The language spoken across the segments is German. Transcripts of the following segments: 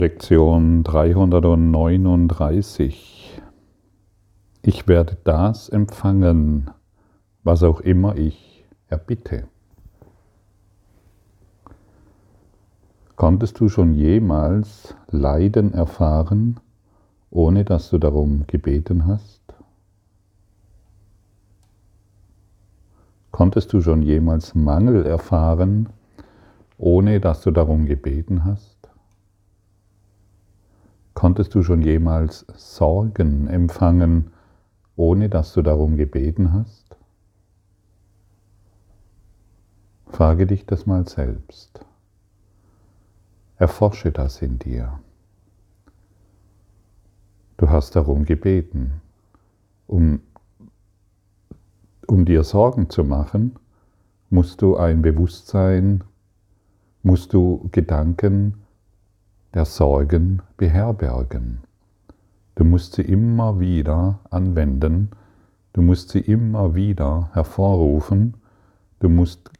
Lektion 339. Ich werde das empfangen, was auch immer ich erbitte. Konntest du schon jemals Leiden erfahren, ohne dass du darum gebeten hast? Konntest du schon jemals Mangel erfahren, ohne dass du darum gebeten hast? Konntest du schon jemals Sorgen empfangen, ohne dass du darum gebeten hast? Frage dich das mal selbst. Erforsche das in dir. Du hast darum gebeten, um, um dir Sorgen zu machen, musst du ein Bewusstsein, musst du Gedanken der Sorgen beherbergen. Du musst sie immer wieder anwenden, du musst sie immer wieder hervorrufen, du musst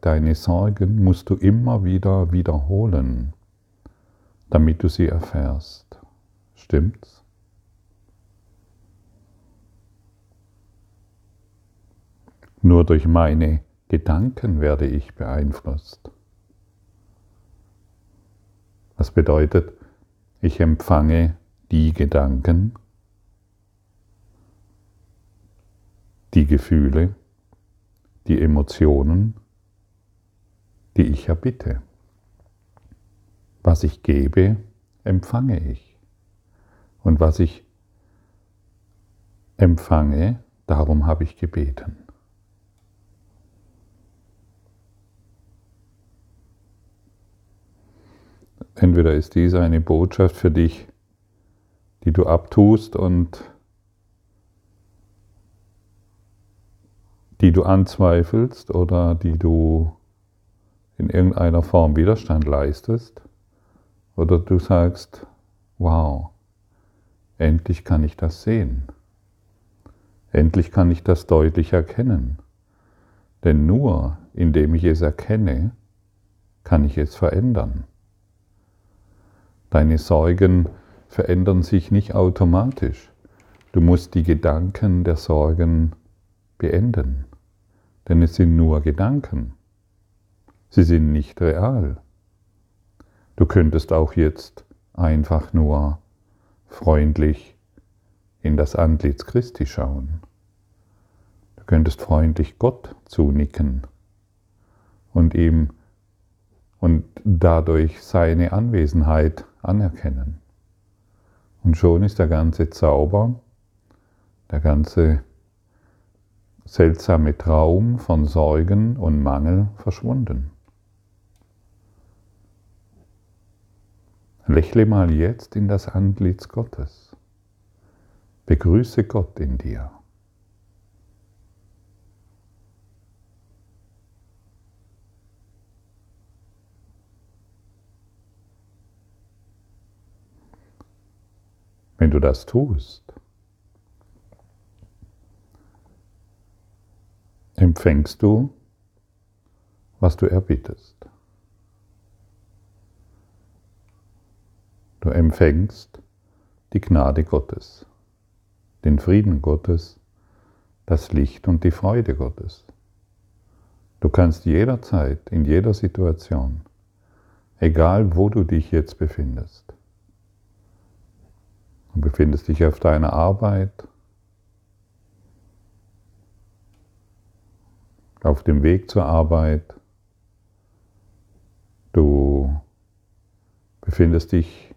deine Sorgen musst du immer wieder wiederholen, damit du sie erfährst. Stimmt's? Nur durch meine Gedanken werde ich beeinflusst. Das bedeutet, ich empfange die Gedanken, die Gefühle, die Emotionen, die ich erbitte. Was ich gebe, empfange ich. Und was ich empfange, darum habe ich gebeten. Entweder ist dies eine Botschaft für dich, die du abtust und die du anzweifelst oder die du in irgendeiner Form Widerstand leistest, oder du sagst, wow, endlich kann ich das sehen. Endlich kann ich das deutlich erkennen. Denn nur indem ich es erkenne, kann ich es verändern. Deine Sorgen verändern sich nicht automatisch. Du musst die Gedanken der Sorgen beenden, denn es sind nur Gedanken. Sie sind nicht real. Du könntest auch jetzt einfach nur freundlich in das Antlitz Christi schauen. Du könntest freundlich Gott zunicken und ihm und dadurch seine Anwesenheit anerkennen. Und schon ist der ganze Zauber, der ganze seltsame Traum von Sorgen und Mangel verschwunden. Lächle mal jetzt in das Antlitz Gottes. Begrüße Gott in dir. Wenn du das tust, empfängst du, was du erbittest. Du empfängst die Gnade Gottes, den Frieden Gottes, das Licht und die Freude Gottes. Du kannst jederzeit, in jeder Situation, egal wo du dich jetzt befindest, Du befindest dich auf deiner Arbeit, auf dem Weg zur Arbeit. Du befindest dich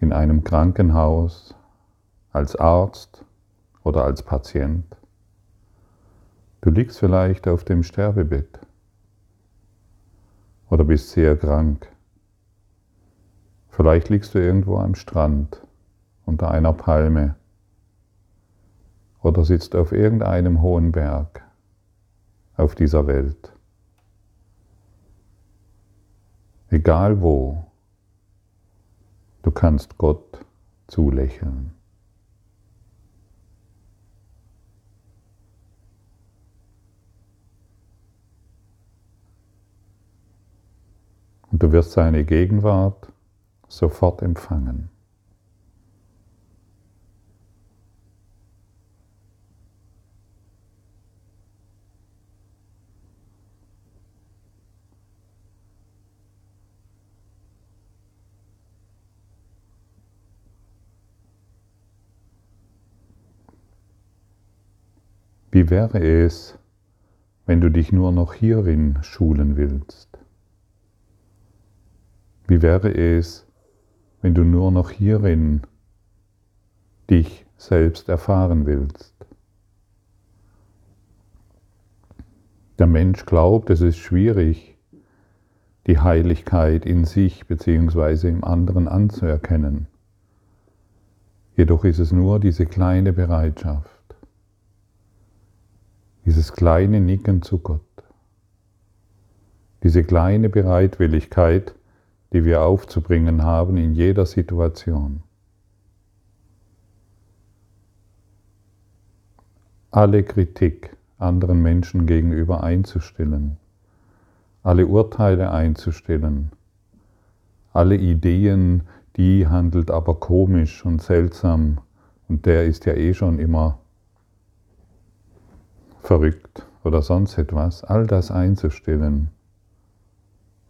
in einem Krankenhaus als Arzt oder als Patient. Du liegst vielleicht auf dem Sterbebett oder bist sehr krank. Vielleicht liegst du irgendwo am Strand unter einer Palme oder sitzt auf irgendeinem hohen Berg auf dieser Welt. Egal wo, du kannst Gott zulächeln. Und du wirst seine Gegenwart sofort empfangen. Wie wäre es, wenn du dich nur noch hierin schulen willst? Wie wäre es, wenn du nur noch hierin dich selbst erfahren willst? Der Mensch glaubt, es ist schwierig, die Heiligkeit in sich bzw. im anderen anzuerkennen. Jedoch ist es nur diese kleine Bereitschaft dieses kleine Nicken zu Gott, diese kleine Bereitwilligkeit, die wir aufzubringen haben in jeder Situation. Alle Kritik anderen Menschen gegenüber einzustellen, alle Urteile einzustellen, alle Ideen, die handelt aber komisch und seltsam und der ist ja eh schon immer verrückt oder sonst etwas, all das einzustellen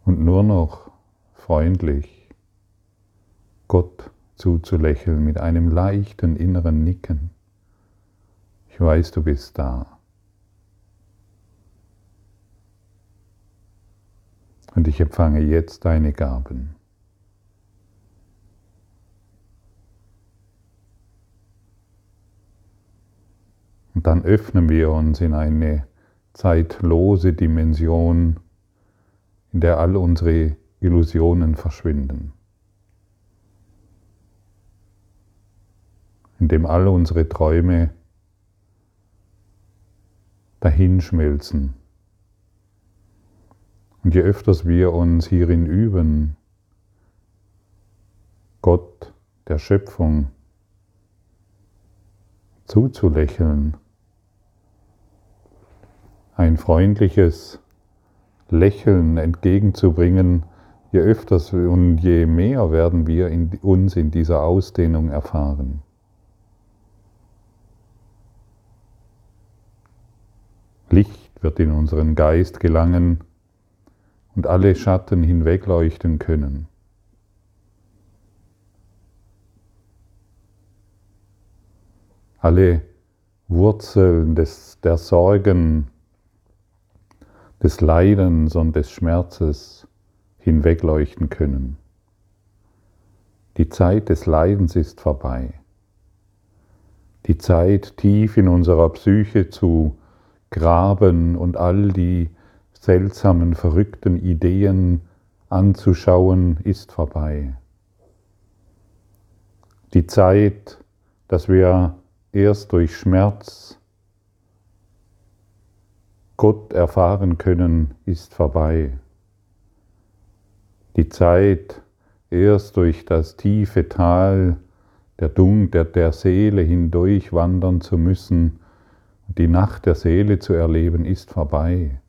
und nur noch freundlich Gott zuzulächeln mit einem leichten inneren Nicken. Ich weiß, du bist da. Und ich empfange jetzt deine Gaben. Und dann öffnen wir uns in eine zeitlose Dimension, in der all unsere Illusionen verschwinden, in dem all unsere Träume dahinschmelzen. Und je öfters wir uns hierin üben, Gott der Schöpfung zuzulächeln, ein freundliches Lächeln entgegenzubringen, je öfters und je mehr werden wir in uns in dieser Ausdehnung erfahren. Licht wird in unseren Geist gelangen und alle Schatten hinwegleuchten können. Alle Wurzeln des, der Sorgen des Leidens und des Schmerzes hinwegleuchten können. Die Zeit des Leidens ist vorbei. Die Zeit tief in unserer Psyche zu graben und all die seltsamen, verrückten Ideen anzuschauen, ist vorbei. Die Zeit, dass wir erst durch Schmerz Gott erfahren können, ist vorbei. Die Zeit, erst durch das tiefe Tal der, Dung, der, der Seele hindurch wandern zu müssen, die Nacht der Seele zu erleben, ist vorbei.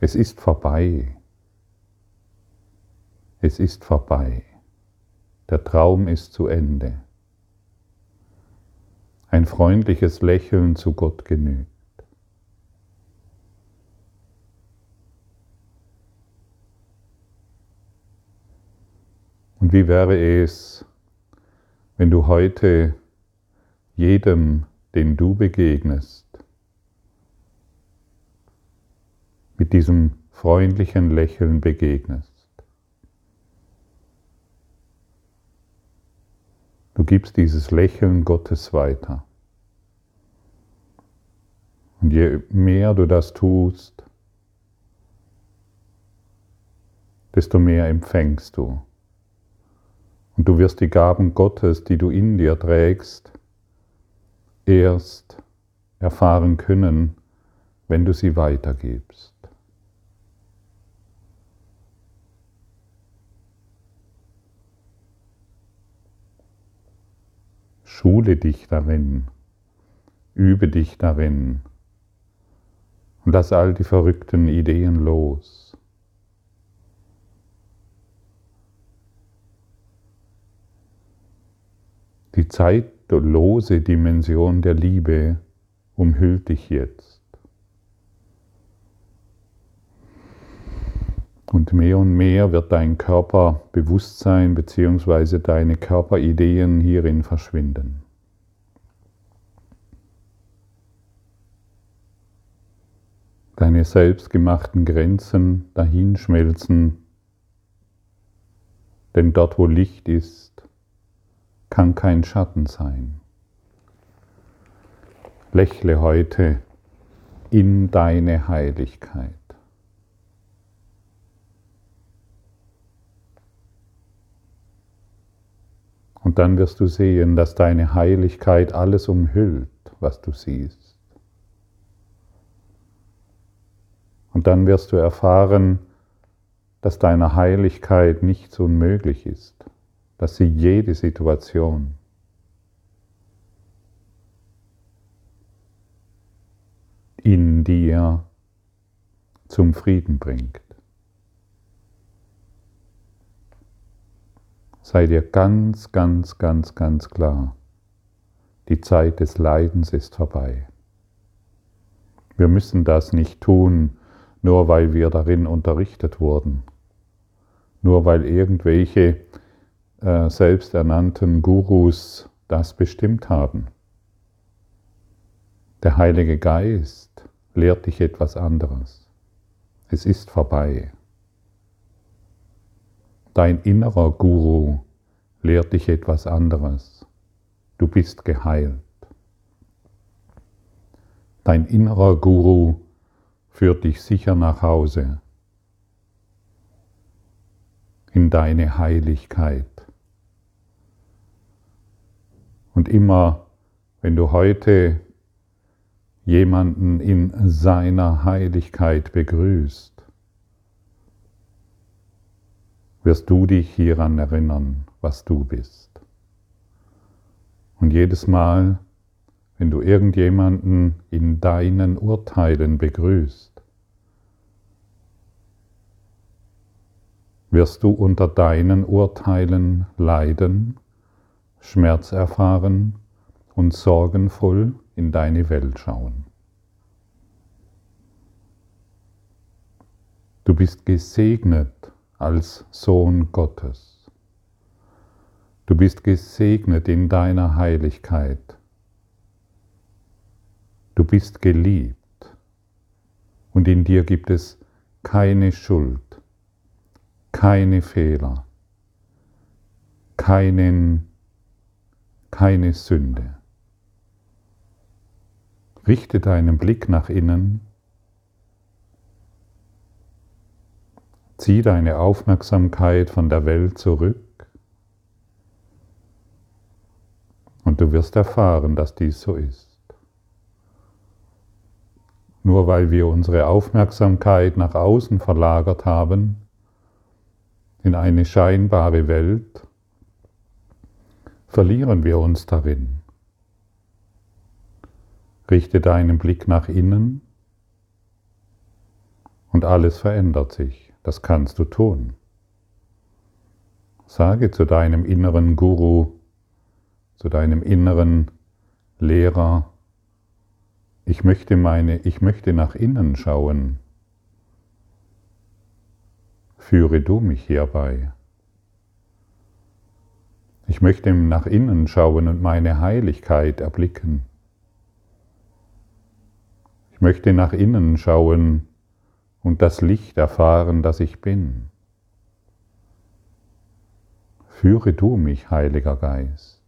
Es ist vorbei. Es ist vorbei. Der Traum ist zu Ende. Ein freundliches Lächeln zu Gott genügt. Und wie wäre es, wenn du heute jedem, den du begegnest, mit diesem freundlichen Lächeln begegnest? Du gibst dieses Lächeln Gottes weiter. Und je mehr du das tust, desto mehr empfängst du. Und du wirst die Gaben Gottes, die du in dir trägst, erst erfahren können, wenn du sie weitergibst. Schule dich darin, übe dich darin und lass all die verrückten Ideen los. Die zeitlose Dimension der Liebe umhüllt dich jetzt. Und mehr und mehr wird dein Körperbewusstsein bzw. deine Körperideen hierin verschwinden. Deine selbstgemachten Grenzen dahinschmelzen, denn dort wo Licht ist, kann kein Schatten sein. Lächle heute in deine Heiligkeit. Und dann wirst du sehen, dass deine Heiligkeit alles umhüllt, was du siehst. Und dann wirst du erfahren, dass deiner Heiligkeit nichts unmöglich ist, dass sie jede Situation in dir zum Frieden bringt. Sei dir ganz, ganz, ganz, ganz klar, die Zeit des Leidens ist vorbei. Wir müssen das nicht tun, nur weil wir darin unterrichtet wurden, nur weil irgendwelche äh, selbsternannten Gurus das bestimmt haben. Der Heilige Geist lehrt dich etwas anderes. Es ist vorbei. Dein innerer Guru lehrt dich etwas anderes. Du bist geheilt. Dein innerer Guru führt dich sicher nach Hause in deine Heiligkeit. Und immer, wenn du heute jemanden in seiner Heiligkeit begrüßt, wirst du dich hieran erinnern, was du bist. Und jedes Mal, wenn du irgendjemanden in deinen Urteilen begrüßt, wirst du unter deinen Urteilen leiden, Schmerz erfahren und sorgenvoll in deine Welt schauen. Du bist gesegnet als Sohn Gottes. Du bist gesegnet in deiner Heiligkeit. Du bist geliebt und in dir gibt es keine Schuld, keine Fehler, keinen, keine Sünde. Richte deinen Blick nach innen. Zieh deine Aufmerksamkeit von der Welt zurück. Und du wirst erfahren, dass dies so ist. Nur weil wir unsere Aufmerksamkeit nach außen verlagert haben, in eine scheinbare Welt, verlieren wir uns darin. Richte deinen Blick nach innen und alles verändert sich. Das kannst du tun. Sage zu deinem inneren Guru, zu deinem inneren Lehrer, ich möchte meine, ich möchte nach innen schauen. Führe du mich hierbei. Ich möchte nach innen schauen und meine Heiligkeit erblicken. Ich möchte nach innen schauen und das Licht erfahren, das ich bin. Führe du mich, Heiliger Geist.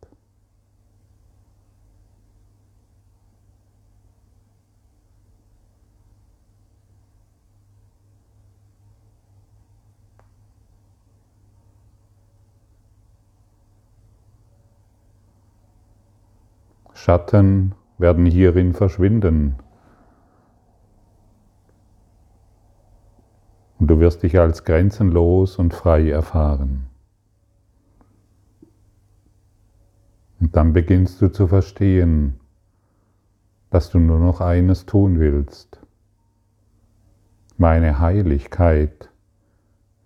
Schatten werden hierin verschwinden, Und du wirst dich als grenzenlos und frei erfahren. Und dann beginnst du zu verstehen, dass du nur noch eines tun willst. Meine Heiligkeit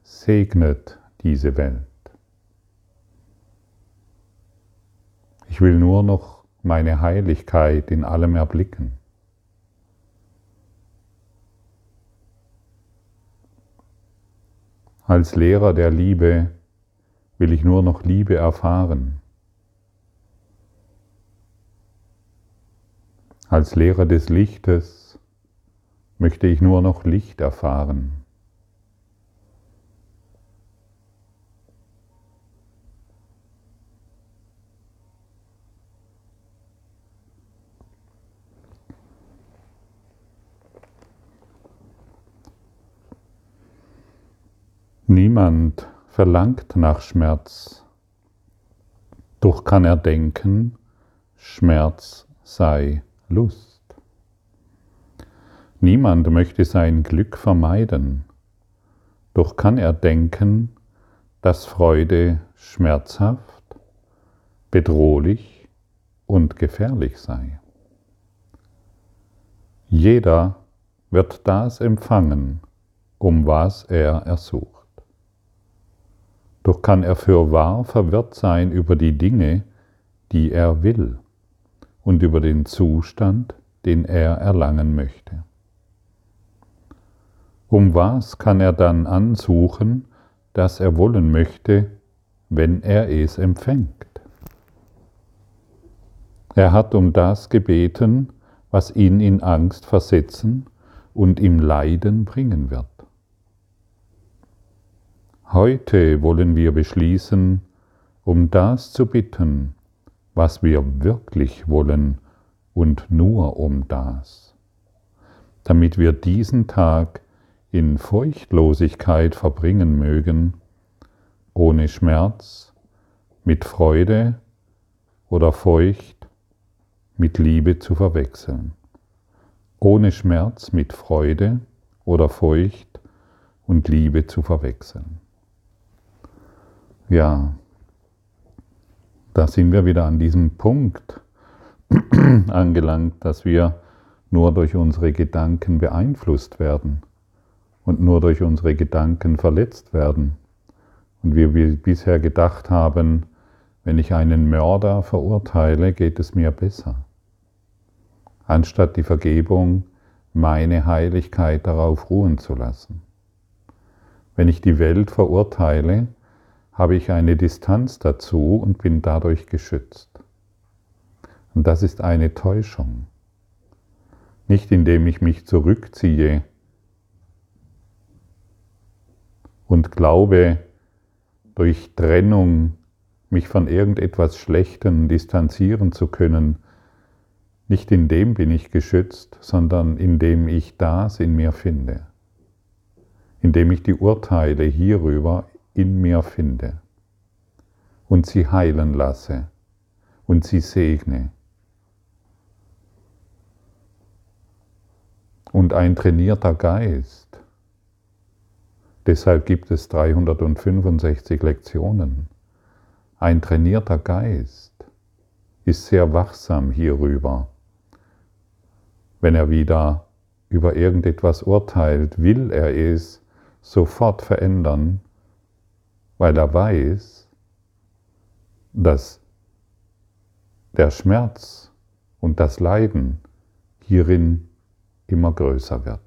segnet diese Welt. Ich will nur noch meine Heiligkeit in allem erblicken. Als Lehrer der Liebe will ich nur noch Liebe erfahren. Als Lehrer des Lichtes möchte ich nur noch Licht erfahren. Niemand verlangt nach Schmerz, doch kann er denken, Schmerz sei Lust. Niemand möchte sein Glück vermeiden, doch kann er denken, dass Freude schmerzhaft, bedrohlich und gefährlich sei. Jeder wird das empfangen, um was er ersucht. Doch kann er für wahr verwirrt sein über die Dinge, die er will und über den Zustand, den er erlangen möchte. Um was kann er dann ansuchen, das er wollen möchte, wenn er es empfängt? Er hat um das gebeten, was ihn in Angst versetzen und ihm Leiden bringen wird. Heute wollen wir beschließen, um das zu bitten, was wir wirklich wollen und nur um das, damit wir diesen Tag in Furchtlosigkeit verbringen mögen, ohne Schmerz, mit Freude oder Furcht mit Liebe zu verwechseln, ohne Schmerz mit Freude oder Furcht und Liebe zu verwechseln. Ja, da sind wir wieder an diesem Punkt angelangt, dass wir nur durch unsere Gedanken beeinflusst werden und nur durch unsere Gedanken verletzt werden. Und wir, wir bisher gedacht haben, wenn ich einen Mörder verurteile, geht es mir besser. Anstatt die Vergebung, meine Heiligkeit darauf ruhen zu lassen. Wenn ich die Welt verurteile, habe ich eine Distanz dazu und bin dadurch geschützt. Und das ist eine Täuschung. Nicht indem ich mich zurückziehe und glaube, durch Trennung mich von irgendetwas Schlechtem distanzieren zu können, nicht in dem bin ich geschützt, sondern indem ich das in mir finde, indem ich die Urteile hierüber in mir finde und sie heilen lasse und sie segne. Und ein trainierter Geist, deshalb gibt es 365 Lektionen, ein trainierter Geist ist sehr wachsam hierüber. Wenn er wieder über irgendetwas urteilt, will er es sofort verändern weil er weiß, dass der Schmerz und das Leiden hierin immer größer wird.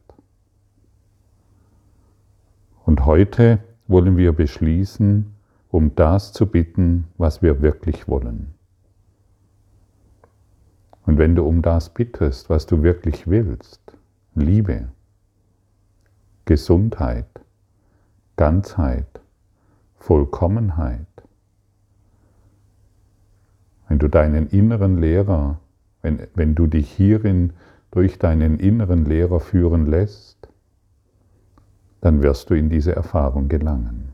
Und heute wollen wir beschließen, um das zu bitten, was wir wirklich wollen. Und wenn du um das bittest, was du wirklich willst, Liebe, Gesundheit, Ganzheit, Vollkommenheit. Wenn du deinen inneren Lehrer, wenn, wenn du dich hierin durch deinen inneren Lehrer führen lässt, dann wirst du in diese Erfahrung gelangen.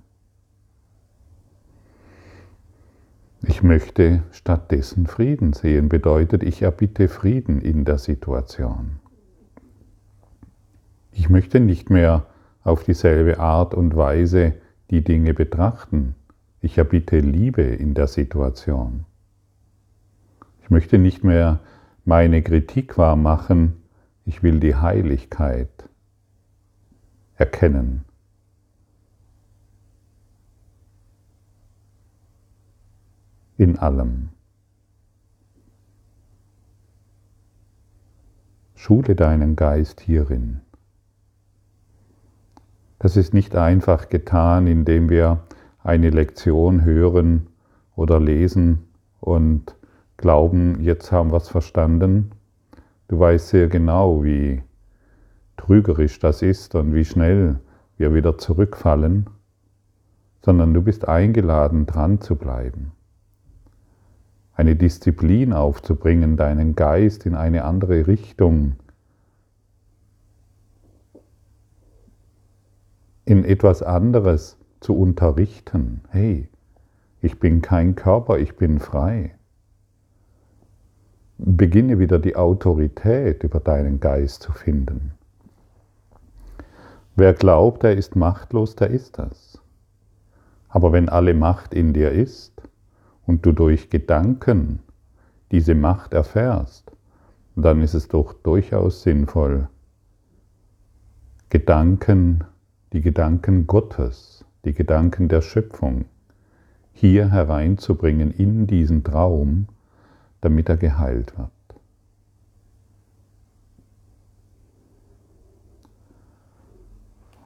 Ich möchte stattdessen Frieden sehen, bedeutet, ich erbitte Frieden in der Situation. Ich möchte nicht mehr auf dieselbe Art und Weise die Dinge betrachten. Ich erbitte Liebe in der Situation. Ich möchte nicht mehr meine Kritik wahrmachen, ich will die Heiligkeit erkennen. In allem. Schule deinen Geist hierin. Das ist nicht einfach getan, indem wir eine Lektion hören oder lesen und glauben, jetzt haben wir es verstanden. Du weißt sehr genau, wie trügerisch das ist und wie schnell wir wieder zurückfallen, sondern du bist eingeladen, dran zu bleiben. Eine Disziplin aufzubringen, deinen Geist in eine andere Richtung, in etwas anderes zu unterrichten. Hey, ich bin kein Körper, ich bin frei. Beginne wieder die Autorität über deinen Geist zu finden. Wer glaubt, er ist machtlos, der ist das. Aber wenn alle Macht in dir ist und du durch Gedanken diese Macht erfährst, dann ist es doch durchaus sinnvoll, Gedanken, die Gedanken Gottes, die Gedanken der Schöpfung hier hereinzubringen in diesen Traum, damit er geheilt wird.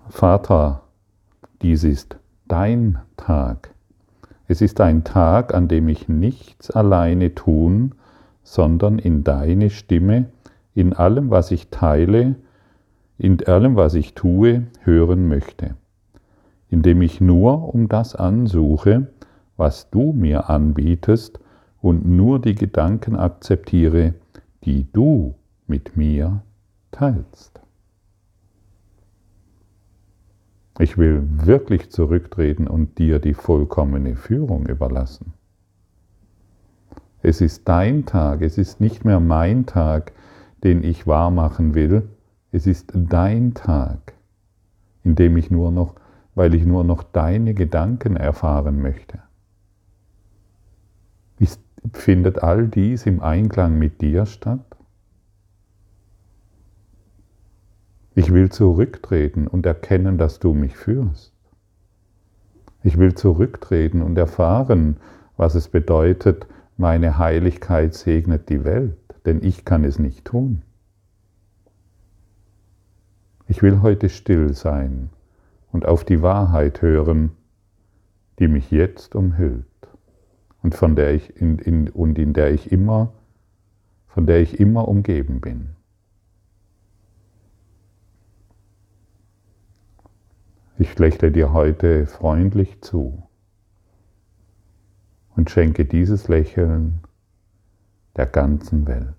Vater, dies ist dein Tag. Es ist ein Tag, an dem ich nichts alleine tun, sondern in deine Stimme, in allem, was ich teile, in allem, was ich tue, hören möchte, indem ich nur um das ansuche, was du mir anbietest und nur die Gedanken akzeptiere, die du mit mir teilst. Ich will wirklich zurücktreten und dir die vollkommene Führung überlassen. Es ist dein Tag, es ist nicht mehr mein Tag, den ich wahrmachen will, es ist dein Tag, in dem ich nur noch, weil ich nur noch deine Gedanken erfahren möchte. Ist, findet all dies im Einklang mit dir statt? Ich will zurücktreten und erkennen, dass du mich führst. Ich will zurücktreten und erfahren, was es bedeutet, meine Heiligkeit segnet die Welt, denn ich kann es nicht tun. Ich will heute still sein und auf die Wahrheit hören, die mich jetzt umhüllt und von der ich in, in, und in der ich immer, von der ich immer umgeben bin. Ich lächle dir heute freundlich zu und schenke dieses Lächeln der ganzen Welt.